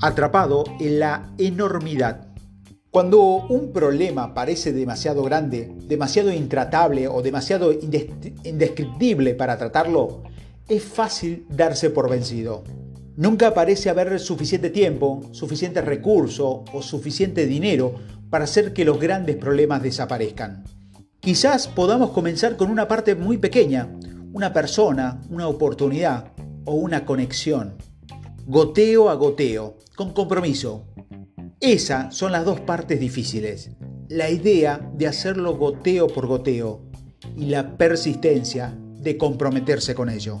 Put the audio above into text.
atrapado en la enormidad. Cuando un problema parece demasiado grande, demasiado intratable o demasiado indescriptible para tratarlo, es fácil darse por vencido. Nunca parece haber suficiente tiempo, suficiente recurso o suficiente dinero para hacer que los grandes problemas desaparezcan. Quizás podamos comenzar con una parte muy pequeña, una persona, una oportunidad o una conexión. Goteo a goteo, con compromiso. Esas son las dos partes difíciles. La idea de hacerlo goteo por goteo y la persistencia de comprometerse con ello.